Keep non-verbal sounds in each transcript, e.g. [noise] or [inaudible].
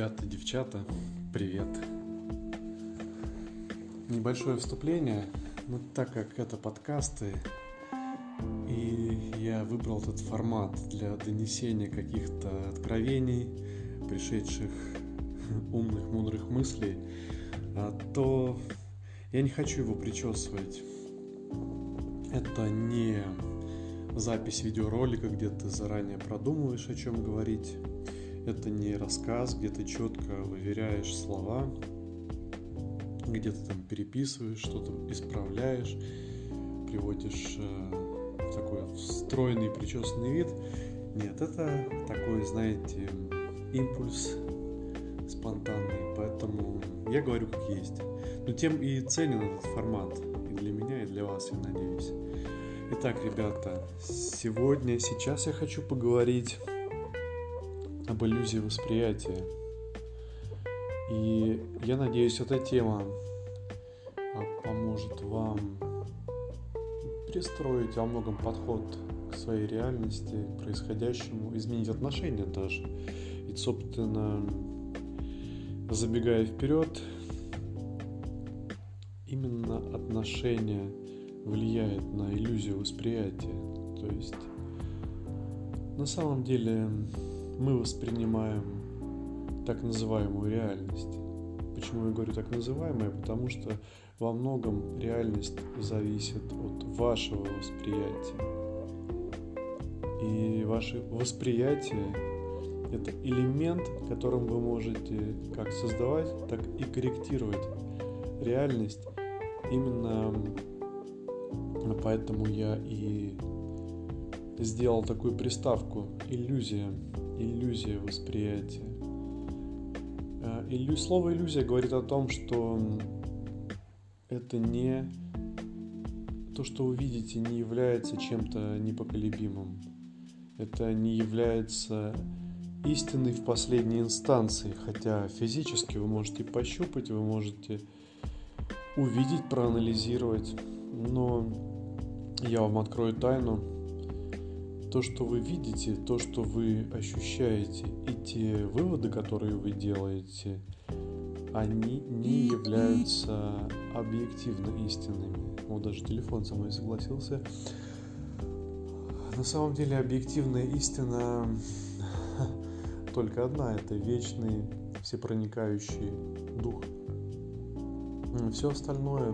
Ребята, девчата, привет. Небольшое вступление, но так как это подкасты, и я выбрал этот формат для донесения каких-то откровений, пришедших [laughs] умных, мудрых мыслей, а, то я не хочу его причесывать. Это не запись видеоролика, где ты заранее продумываешь, о чем говорить. Это не рассказ, где ты четко выверяешь слова, где ты там переписываешь, что-то исправляешь, приводишь э, такой стройный, причесанный вид. Нет, это такой, знаете, импульс спонтанный, поэтому я говорю как есть. Но тем и ценен этот формат и для меня, и для вас, я надеюсь. Итак, ребята, сегодня, сейчас я хочу поговорить об иллюзии восприятия. И я надеюсь, эта тема а, поможет вам перестроить во многом подход к своей реальности, к происходящему, изменить отношения даже. И, собственно, забегая вперед, именно отношение влияет на иллюзию восприятия. То есть на самом деле мы воспринимаем так называемую реальность. Почему я говорю так называемая? Потому что во многом реальность зависит от вашего восприятия. И ваше восприятие – это элемент, которым вы можете как создавать, так и корректировать реальность. Именно поэтому я и сделал такую приставку «иллюзия» иллюзия восприятия. А, иллю... Слово иллюзия говорит о том, что это не то, что вы видите, не является чем-то непоколебимым. Это не является истиной в последней инстанции, хотя физически вы можете пощупать, вы можете увидеть, проанализировать, но я вам открою тайну, то, что вы видите, то, что вы ощущаете, и те выводы, которые вы делаете, они не являются объективно истинными. Вот даже телефон со мной согласился. На самом деле объективная истина [laughs] только одна. Это вечный, всепроникающий дух. Все остальное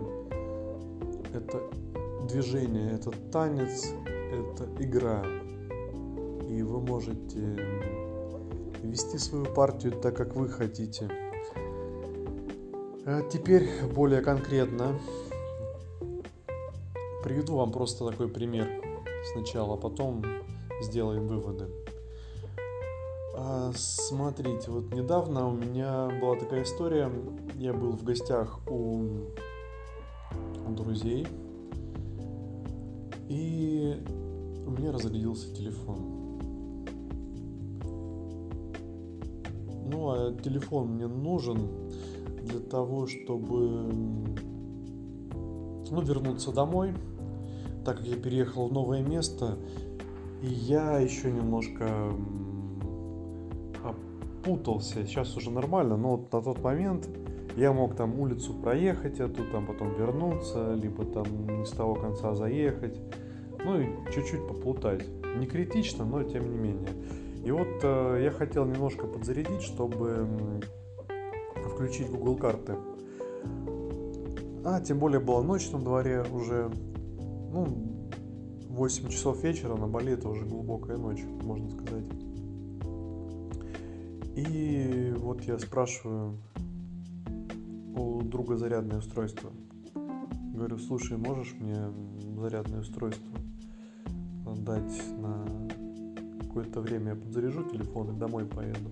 это движение, это танец, это игра, вы можете вести свою партию так, как вы хотите. А теперь более конкретно приведу вам просто такой пример сначала, а потом сделаем выводы. А, смотрите, вот недавно у меня была такая история. Я был в гостях у друзей. И у меня разрядился телефон. Ну, а телефон мне нужен для того, чтобы ну, вернуться домой, так как я переехал в новое место, и я еще немножко опутался. Сейчас уже нормально, но вот на тот момент я мог там улицу проехать, а тут там потом вернуться, либо там не с того конца заехать, ну и чуть-чуть поплутать. Не критично, но тем не менее. И вот э, я хотел немножко подзарядить, чтобы включить Google карты. А, тем более была ночь на дворе уже, ну, 8 часов вечера, на Бали это уже глубокая ночь, можно сказать. И вот я спрашиваю у друга зарядное устройство. Говорю, слушай, можешь мне зарядное устройство дать на какое-то время я подзаряжу телефон и домой поеду.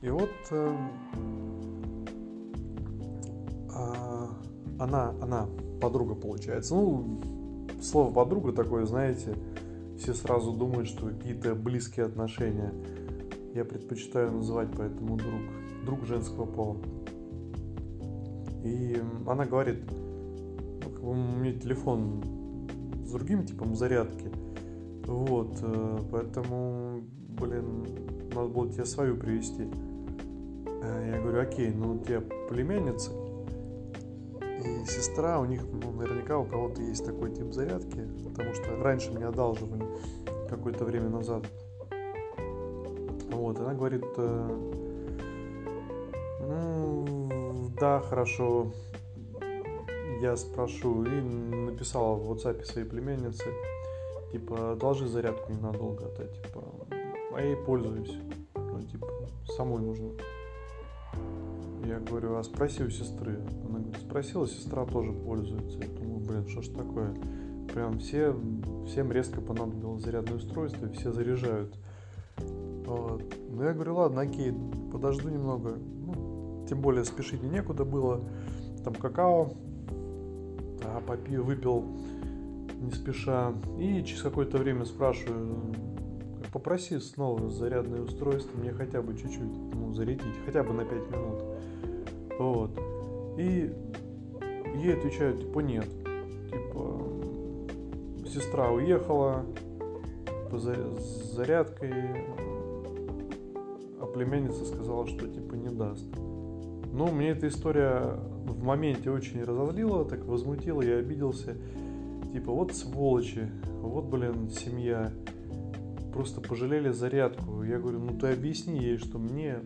И вот э, э, она, она, подруга получается. Ну, слово подруга такое, знаете, все сразу думают, что какие-то близкие отношения. Я предпочитаю называть поэтому друг, друг женского пола. И она говорит, ну, у меня телефон с другим типом зарядки – вот, э, поэтому, блин, надо было тебе свою привести. Э, я говорю, окей, ну у тебя племянница и сестра, у них, ну, наверняка у кого-то есть такой тип зарядки, потому что раньше мне одалживали какое-то время назад. Вот, она говорит, э, ну, да, хорошо, я спрошу, и написала в WhatsApp своей племяннице, типа, одолжи зарядку ненадолго, а то, типа, а я ей пользуюсь, ну, типа, самой нужно. Я говорю, а спроси у сестры. Она говорит, спросила, сестра тоже пользуется. Я думаю, блин, что ж такое? Прям все, всем резко понадобилось зарядное устройство, и все заряжают. Вот. Ну, я говорю, ладно, окей, подожду немного. Ну, тем более спешить мне некуда было. Там какао, а попил, выпил не спеша. И через какое-то время спрашиваю, попроси снова зарядное устройство, мне хотя бы чуть-чуть ну, зарядить, хотя бы на 5 минут. Вот. И ей отвечают, типа, нет. Типа, сестра уехала по зарядкой, а племянница сказала, что, типа, не даст. Ну, мне эта история в моменте очень разозлила, так возмутила, я обиделся. Типа, вот сволочи, вот, блин, семья. Просто пожалели зарядку. Я говорю, ну ты объясни ей, что мне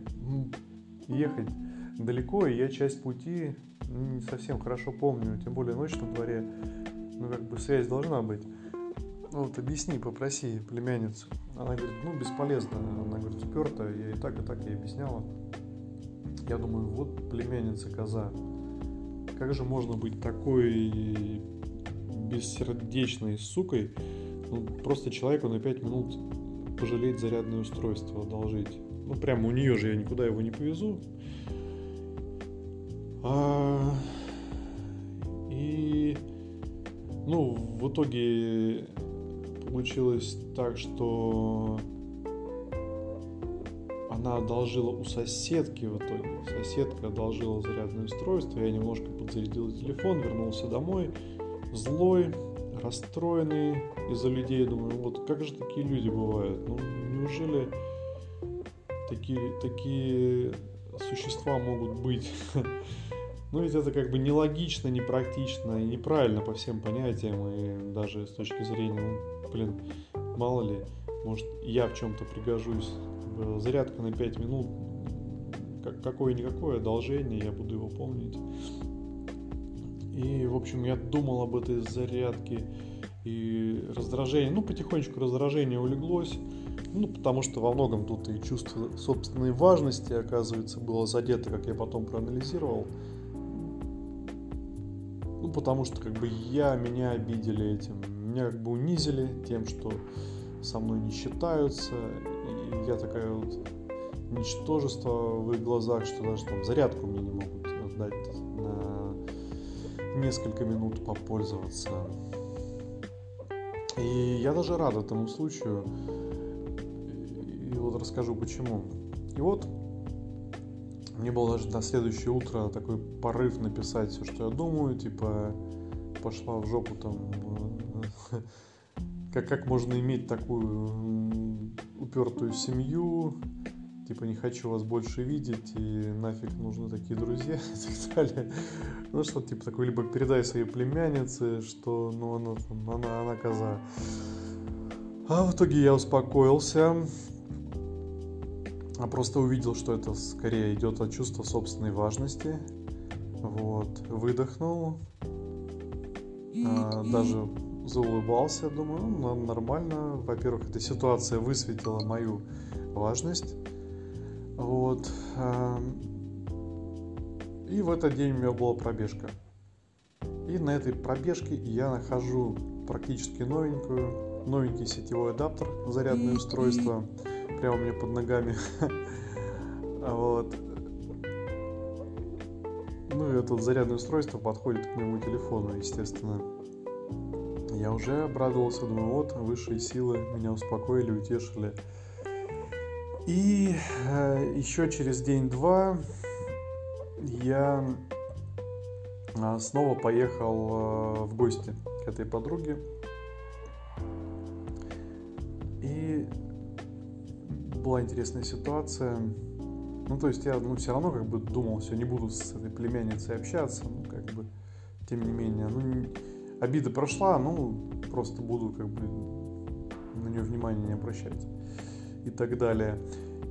ехать далеко, и я часть пути не совсем хорошо помню, тем более ночь на дворе, ну как бы связь должна быть. Ну вот объясни, попроси племянницу. Она говорит, ну бесполезно, она говорит, сперта, я и так, и так ей объясняла. Я думаю, вот племянница коза. Как же можно быть такой бессердечной сукой, ну, просто человеку на 5 минут пожалеть зарядное устройство, одолжить. Ну, прямо у нее же я никуда его не повезу. А, и, ну, в итоге получилось так, что она одолжила у соседки в итоге. Соседка одолжила зарядное устройство, я немножко подзарядил телефон, вернулся домой, злой, расстроенный из-за людей. Думаю, вот как же такие люди бывают? Ну, неужели такие, такие существа могут быть? [laughs] Ну ведь это как бы нелогично, непрактично и неправильно по всем понятиям, и даже с точки зрения, ну, блин, мало ли, может я в чем-то пригожусь. Зарядка на 5 минут, как, какое-никакое одолжение, я буду его помнить. И, в общем, я думал об этой зарядке, и раздражение, ну, потихонечку раздражение улеглось, ну, потому что во многом тут и чувство собственной важности, оказывается, было задето, как я потом проанализировал. Ну, потому что как бы я, меня обидели этим, меня как бы унизили тем, что со мной не считаются, и я такая вот ничтожество в их глазах, что даже там зарядку мне не могут дать на несколько минут попользоваться. И я даже рад этому случаю. И вот расскажу почему. И вот мне было даже на следующее утро такой порыв написать все, что я думаю, типа пошла в жопу там, [laughs] как, как можно иметь такую упертую семью, типа не хочу вас больше видеть, и нафиг нужны такие друзья [laughs] и так далее. Ну что, типа такой, либо передай своей племяннице, что ну она, она, она коза. А в итоге я успокоился, а просто увидел, что это скорее идет от чувства собственной важности. Вот, выдохнул, а, даже заулыбался, думаю, ну, нормально. Во-первых, эта ситуация высветила мою важность. Вот. А, и в этот день у меня была пробежка. И на этой пробежке я нахожу практически новенькую, новенький сетевой адаптер, зарядное устройство прямо у меня под ногами. [laughs] Вот. Ну и это зарядное устройство подходит к моему телефону, естественно. Я уже обрадовался, думаю, вот, высшие силы меня успокоили, утешили. И э, еще через день-два я э, снова поехал э, в гости к этой подруге. И была интересная ситуация. Ну, то есть я, ну, все равно как бы думал, все, не буду с этой племянницей общаться, ну, как бы, тем не менее, ну, не, обида прошла, ну, просто буду как бы на нее внимания не обращать и так далее.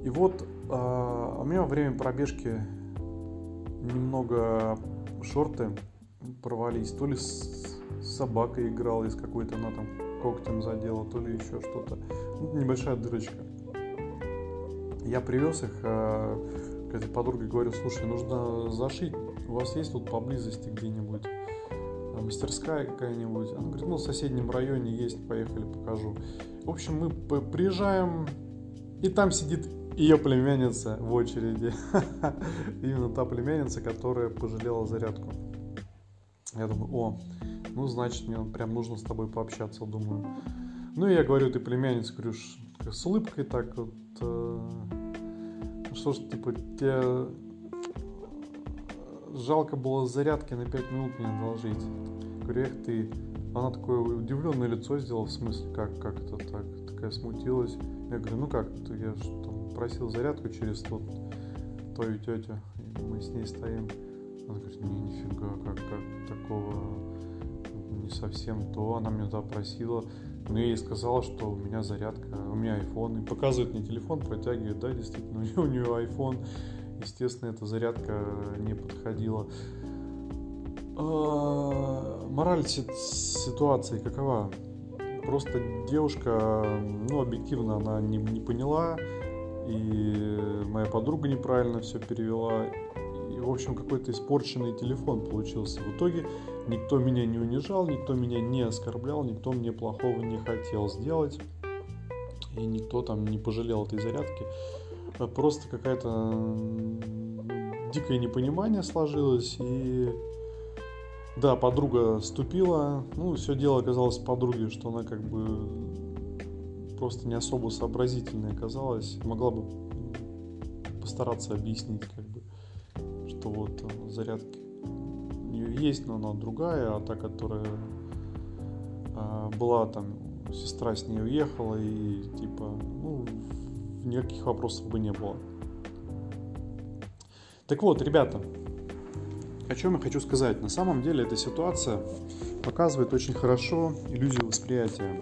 И вот э, у меня во время пробежки немного шорты порвались, то ли с собакой играл, из какой-то она там когтем задела, то ли еще что-то. Ну, небольшая дырочка. Я привез их э, к этой подруге, говорю, слушай, нужно зашить, у вас есть тут поблизости где-нибудь э, мастерская какая-нибудь? Она говорит, ну, в соседнем районе есть, поехали, покажу. В общем, мы приезжаем, и там сидит ее племянница в очереди. [laughs] Именно та племянница, которая пожалела зарядку. Я думаю, о, ну, значит, мне прям нужно с тобой пообщаться, думаю. Ну, и я говорю, ты племянница, говорю, с улыбкой так вот, э, что ж, типа, тебе жалко было зарядки на 5 минут мне одолжить. Говорю, эх ты. Она такое удивленное лицо сделала, в смысле, как, как это так? Такая смутилась. Я говорю, ну как, я же там просил зарядку через тот, твою тетю, и мы с ней стоим. Она говорит, не, нифига, как, как такого не совсем то. Она меня туда просила. Но я ей сказала, что у меня зарядка, у меня iPhone. И показывает мне телефон, протягивает, да, действительно, [laughs] у нее, у нее iPhone. Естественно, эта зарядка не подходила. А, мораль ситуации какова? Просто девушка, ну, объективно она не, не поняла, и моя подруга неправильно все перевела, и, в общем, какой-то испорченный телефон получился. В итоге никто меня не унижал, никто меня не оскорблял, никто мне плохого не хотел сделать, и никто там не пожалел этой зарядки. Просто какая-то дикое непонимание сложилось, и да, подруга ступила, ну, все дело оказалось в подруге, что она как бы просто не особо сообразительная оказалась, могла бы постараться объяснить, как бы, что вот э, зарядки у нее есть, но она другая, а та, которая а, была там, сестра с ней уехала, и типа, ну, никаких вопросов бы не было. Так вот, ребята, о чем я хочу сказать? На самом деле эта ситуация показывает очень хорошо иллюзию восприятия.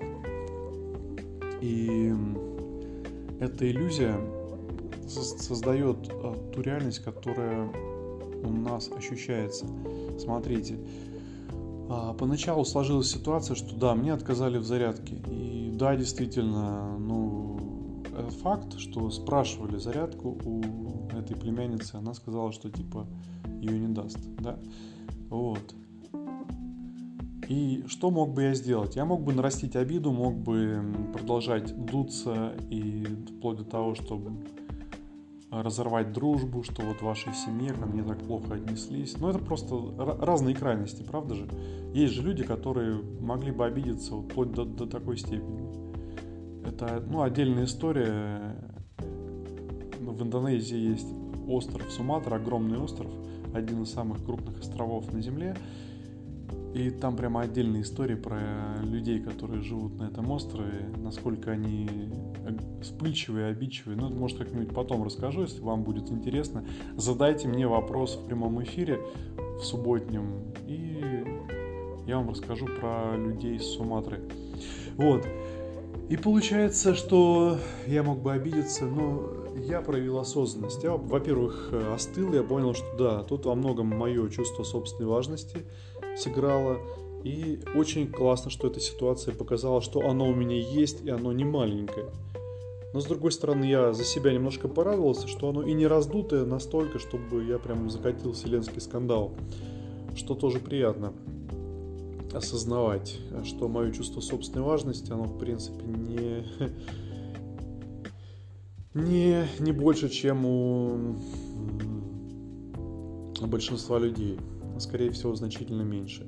И эта иллюзия создает а, ту реальность, которая у нас ощущается. Смотрите, а, поначалу сложилась ситуация, что да, мне отказали в зарядке. И да, действительно, ну, факт, что спрашивали зарядку у этой племянницы, она сказала, что типа ее не даст, да, вот. И что мог бы я сделать? Я мог бы нарастить обиду, мог бы продолжать дуться и вплоть до того, чтобы разорвать дружбу, что вот в вашей семье ко мне так плохо отнеслись. Но это просто разные крайности, правда же? Есть же люди, которые могли бы обидеться вот вплоть до, до такой степени. Это ну, отдельная история. В Индонезии есть остров Суматра, огромный остров – один из самых крупных островов на Земле. И там прямо отдельные истории про людей, которые живут на этом острове, насколько они вспыльчивые, обидчивые. Ну, может, как-нибудь потом расскажу, если вам будет интересно. Задайте мне вопрос в прямом эфире в субботнем, и я вам расскажу про людей с Суматры. Вот. И получается, что я мог бы обидеться, но я проявил осознанность. Я, во-первых, остыл, я понял, что да, тут во многом мое чувство собственной важности сыграло. И очень классно, что эта ситуация показала, что оно у меня есть, и оно не маленькое. Но с другой стороны, я за себя немножко порадовался, что оно и не раздутое настолько, чтобы я прям закатил вселенский скандал. Что тоже приятно осознавать, что мое чувство собственной важности, оно в принципе не, [laughs] не, не больше, чем у большинства людей, а скорее всего значительно меньше.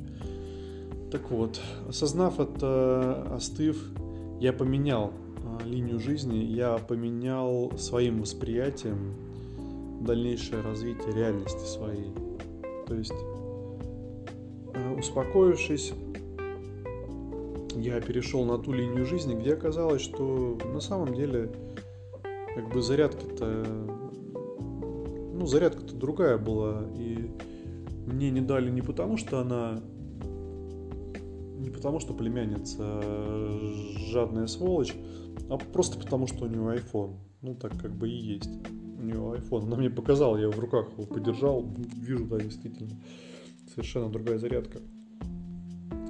Так вот, осознав это, остыв, я поменял а, линию жизни, я поменял своим восприятием дальнейшее развитие реальности своей. То есть успокоившись, я перешел на ту линию жизни, где оказалось, что на самом деле как бы зарядки-то зарядка-то другая была. И мне не дали не потому, что она... Не потому, что племянница жадная сволочь, а просто потому, что у нее iPhone. Ну, так как бы и есть. У нее iPhone. Она мне показала, я в руках его подержал. Вижу, да, действительно. Совершенно другая зарядка.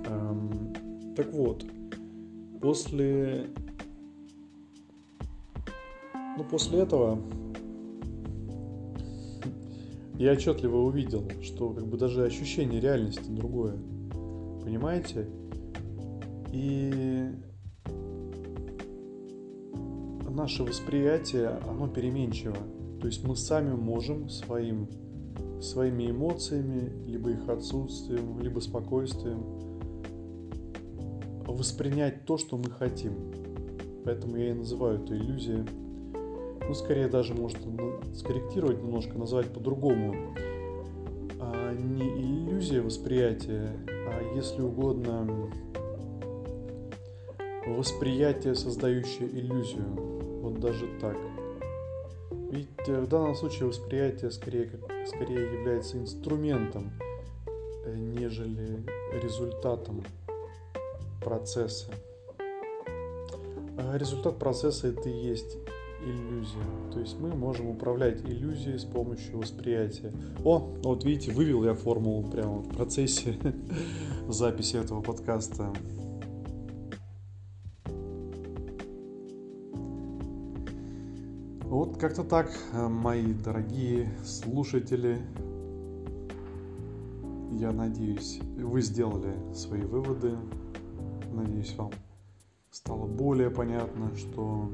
Эм, так вот, после... Ну, после этого я отчетливо увидел, что как бы даже ощущение реальности другое. Понимаете? И наше восприятие, оно переменчиво. То есть мы сами можем своим, своими эмоциями, либо их отсутствием, либо спокойствием воспринять то, что мы хотим. Поэтому я и называю это иллюзией. Ну, скорее даже можно скорректировать немножко, назвать по-другому. А не иллюзия восприятия, а если угодно восприятие, создающее иллюзию. Вот даже так. Ведь э, в данном случае восприятие скорее, скорее является инструментом, э, нежели результатом процесса. А результат процесса это и есть иллюзия. То есть мы можем управлять иллюзией с помощью восприятия. О, вот видите, вывел я формулу прямо в процессе [laughs] записи этого подкаста. Вот как-то так, мои дорогие слушатели. Я надеюсь, вы сделали свои выводы. Надеюсь, вам стало более понятно, что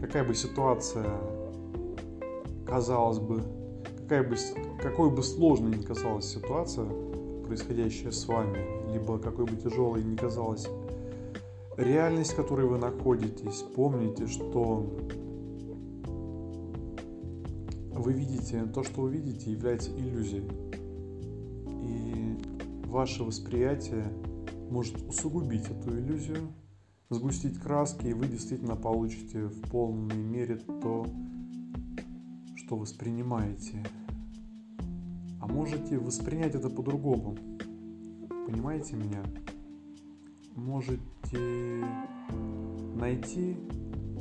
какая бы ситуация казалась бы, какая бы, какой бы сложной ни казалась ситуация, происходящая с вами, либо какой бы тяжелой ни казалась реальность, в которой вы находитесь, помните, что вы видите, то, что вы видите, является иллюзией. И ваше восприятие может усугубить эту иллюзию, сгустить краски, и вы действительно получите в полной мере то, что воспринимаете. А можете воспринять это по-другому. Понимаете меня? Можете найти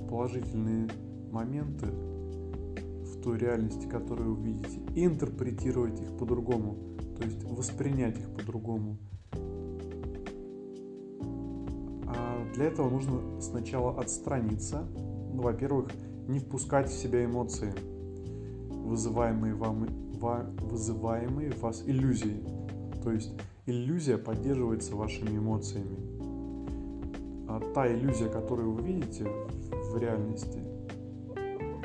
положительные моменты в той реальности, которую вы видите, и интерпретировать их по-другому, то есть воспринять их по-другому – Для этого нужно сначала отстраниться, ну, во-первых, не впускать в себя эмоции, вызываемые, вам, вызываемые в вас иллюзии. То есть иллюзия поддерживается вашими эмоциями. А та иллюзия, которую вы видите в реальности,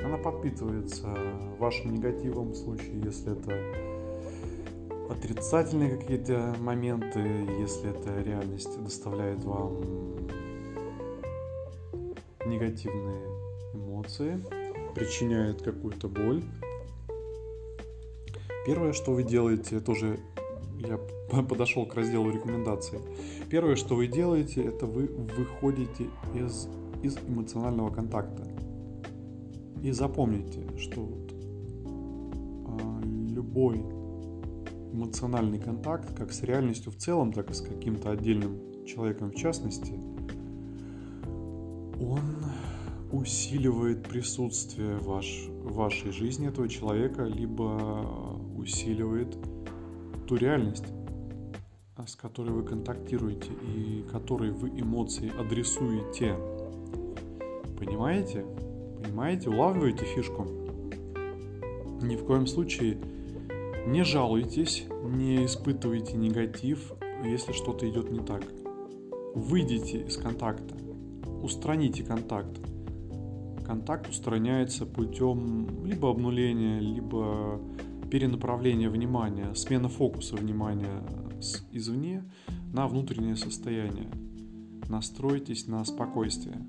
она подпитывается вашим негативом в случае, если это отрицательные какие-то моменты, если эта реальность доставляет вам негативные эмоции, причиняет какую-то боль. Первое, что вы делаете, тоже я [laughs] подошел к разделу рекомендаций. Первое, что вы делаете, это вы выходите из, из эмоционального контакта. И запомните, что вот, а, любой эмоциональный контакт, как с реальностью в целом, так и с каким-то отдельным человеком в частности – он усиливает присутствие ваш, в вашей жизни этого человека, либо усиливает ту реальность, с которой вы контактируете и которой вы эмоции адресуете. Понимаете? Понимаете? Улавливаете фишку? Ни в коем случае не жалуйтесь, не испытывайте негатив, если что-то идет не так. Выйдите из контакта устраните контакт. Контакт устраняется путем либо обнуления, либо перенаправления внимания, смена фокуса внимания извне на внутреннее состояние. Настройтесь на спокойствие.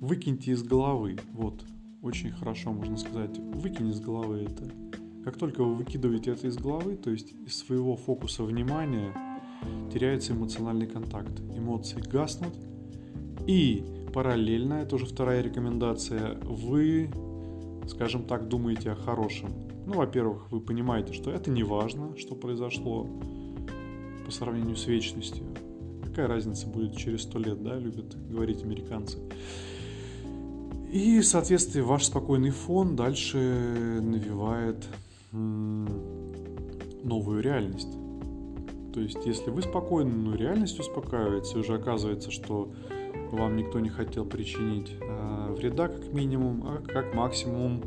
Выкиньте из головы, вот, очень хорошо можно сказать, выкинь из головы это. Как только вы выкидываете это из головы, то есть из своего фокуса внимания, теряется эмоциональный контакт. Эмоции гаснут, и параллельно, это уже вторая рекомендация, вы, скажем так, думаете о хорошем. Ну, во-первых, вы понимаете, что это не важно, что произошло по сравнению с вечностью. Какая разница будет через сто лет, да, любят говорить американцы. И, соответственно, ваш спокойный фон дальше навевает новую реальность. То есть, если вы спокойны, но реальность успокаивается, и уже оказывается, что вам никто не хотел причинить э, вреда как минимум, а как максимум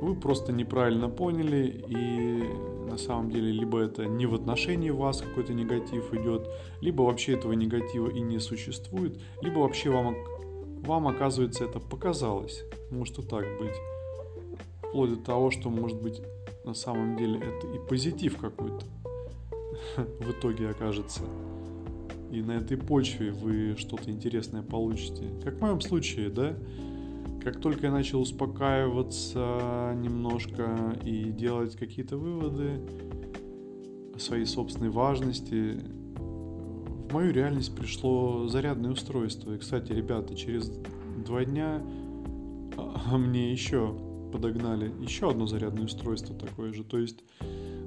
вы просто неправильно поняли и на самом деле либо это не в отношении вас какой-то негатив идет, либо вообще этого негатива и не существует, либо вообще вам, вам оказывается это показалось. Может и так быть. Вплоть до того, что может быть на самом деле это и позитив какой-то [laughs] в итоге окажется. И на этой почве вы что-то интересное получите. Как в моем случае, да? Как только я начал успокаиваться немножко и делать какие-то выводы о своей собственной важности, в мою реальность пришло зарядное устройство. И, кстати, ребята, через два дня а, мне еще подогнали еще одно зарядное устройство такое же. То есть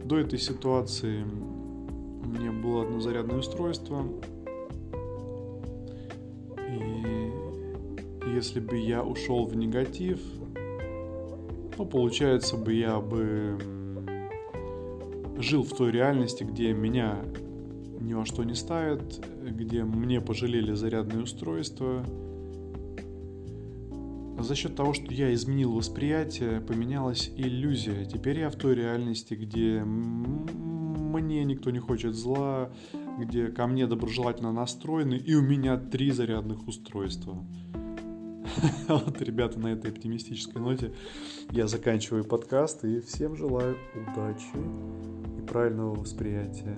до этой ситуации у меня было одно зарядное устройство. И если бы я ушел в негатив, ну, получается бы я бы жил в той реальности, где меня ни во что не ставят, где мне пожалели зарядное устройство – за счет того, что я изменил восприятие, поменялась иллюзия. Теперь я в той реальности, где мне никто не хочет зла, где ко мне доброжелательно настроены, и у меня три зарядных устройства. [laughs] Вот, ребята, на этой оптимистической ноте я заканчиваю подкаст и всем желаю удачи и правильного восприятия.